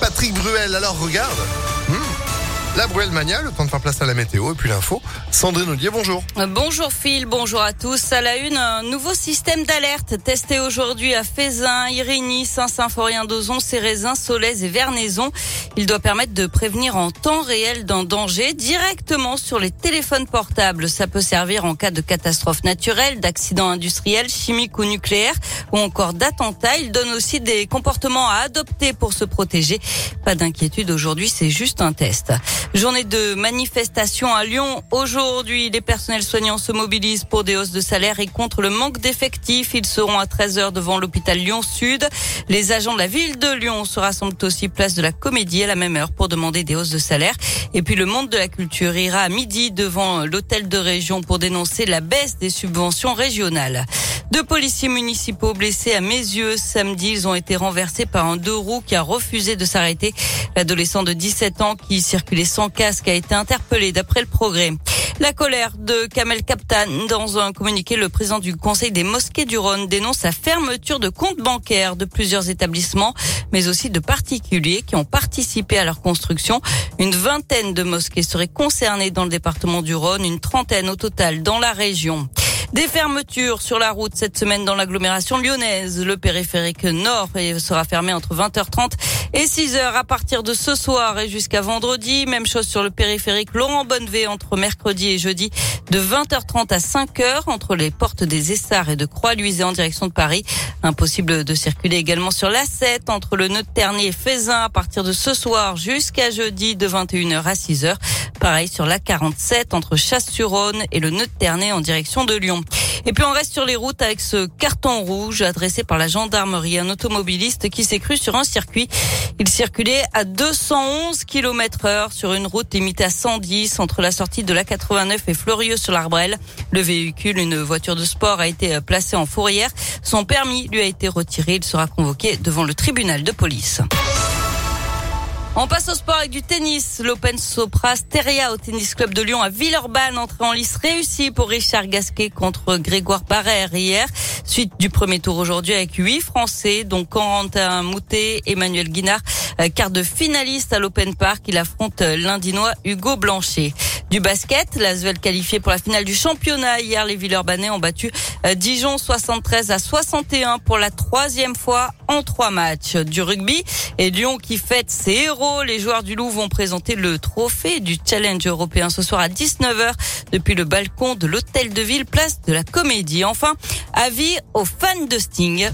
Patrick Bruel, alors regarde. La Bruel Mania, le temps de faire place à la météo et puis l'info. Sandrine Ollier, bonjour. Bonjour Phil, bonjour à tous. À la une, un nouveau système d'alerte testé aujourd'hui à Fézin, Irigny, Saint-Symphorien d'Ozon, Cérézin, Solèze et Vernaison. Il doit permettre de prévenir en temps réel d'un danger directement sur les téléphones portables. Ça peut servir en cas de catastrophe naturelle, d'accident industriel, chimique ou nucléaire ou encore d'attentat. Il donne aussi des comportements à adopter pour se protéger. Pas d'inquiétude aujourd'hui, c'est juste un test. Journée de manifestation à Lyon. Aujourd'hui, les personnels soignants se mobilisent pour des hausses de salaire et contre le manque d'effectifs. Ils seront à 13h devant l'hôpital Lyon Sud. Les agents de la ville de Lyon se rassemblent aussi place de la Comédie à la même heure pour demander des hausses de salaire. Et puis le monde de la culture ira à midi devant l'hôtel de région pour dénoncer la baisse des subventions régionales. Deux policiers municipaux blessés à mes yeux samedi. Ils ont été renversés par un deux roues qui a refusé de s'arrêter. L'adolescent de 17 ans qui circulait sans casque a été interpellé d'après le progrès. La colère de Kamel Kaptan. Dans un communiqué, le président du Conseil des mosquées du Rhône dénonce la fermeture de comptes bancaires de plusieurs établissements, mais aussi de particuliers qui ont participé à leur construction. Une vingtaine de mosquées seraient concernées dans le département du Rhône, une trentaine au total dans la région. Des fermetures sur la route cette semaine dans l'agglomération lyonnaise. Le périphérique nord sera fermé entre 20h30 et 6h à partir de ce soir et jusqu'à vendredi. Même chose sur le périphérique Laurent Bonnevé entre mercredi et jeudi de 20h30 à 5h entre les portes des Essarts et de Croix-Luisée en direction de Paris. Impossible de circuler également sur l'A7 entre le nœud de Ternier et Fézin à partir de ce soir jusqu'à jeudi de 21h à 6h. Pareil sur la 47 entre Chasse-sur-Rhône et le nœud de Ternay en direction de Lyon. Et puis on reste sur les routes avec ce carton rouge adressé par la gendarmerie, un automobiliste qui s'est cru sur un circuit. Il circulait à 211 km heure sur une route limitée à 110 entre la sortie de la 89 et Fleurieux sur l'Arbrel. Le véhicule, une voiture de sport, a été placé en fourrière. Son permis lui a été retiré. Il sera convoqué devant le tribunal de police. On passe au sport avec du tennis. L'Open Sopra Steria au Tennis Club de Lyon à Villeurbanne. Entrée en lice réussie pour Richard Gasquet contre Grégoire Barrère hier. Suite du premier tour aujourd'hui avec huit Français, dont Corentin Moutet, Emmanuel Guinard, euh, quart de finaliste à l'Open Park. Il affronte l'Indinois Hugo Blanchet. Du basket, l'Asvel qualifié pour la finale du championnat. Hier, les Villeurbanais ont battu euh, Dijon 73 à 61 pour la troisième fois en trois matchs. Du rugby et Lyon qui fête ses héros. Les joueurs du Loup vont présenter le trophée du challenge européen ce soir à 19h depuis le balcon de l'hôtel de ville, place de la Comédie. Enfin, avis aux fans de Sting.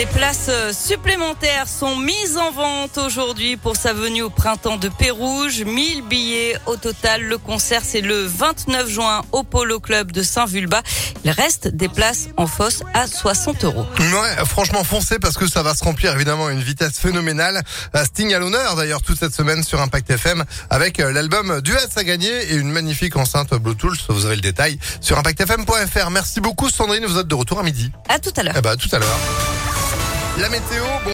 Des places euh, supplémentaires sont mises en vente aujourd'hui pour sa venue au printemps de Pérouge. 1000 billets au total. Le concert, c'est le 29 juin au Polo Club de Saint-Vulbas. Il reste des places en fosse à 60 euros. Ouais, franchement, foncez parce que ça va se remplir évidemment à une vitesse phénoménale. Sting à l'honneur d'ailleurs toute cette semaine sur Impact FM avec euh, l'album Duets à gagner et une magnifique enceinte Bluetooth. Vous aurez le détail sur impactfm.fr. Merci beaucoup Sandrine, vous êtes de retour à midi. À tout à l'heure. Eh ben, à tout à l'heure. La météo. Bon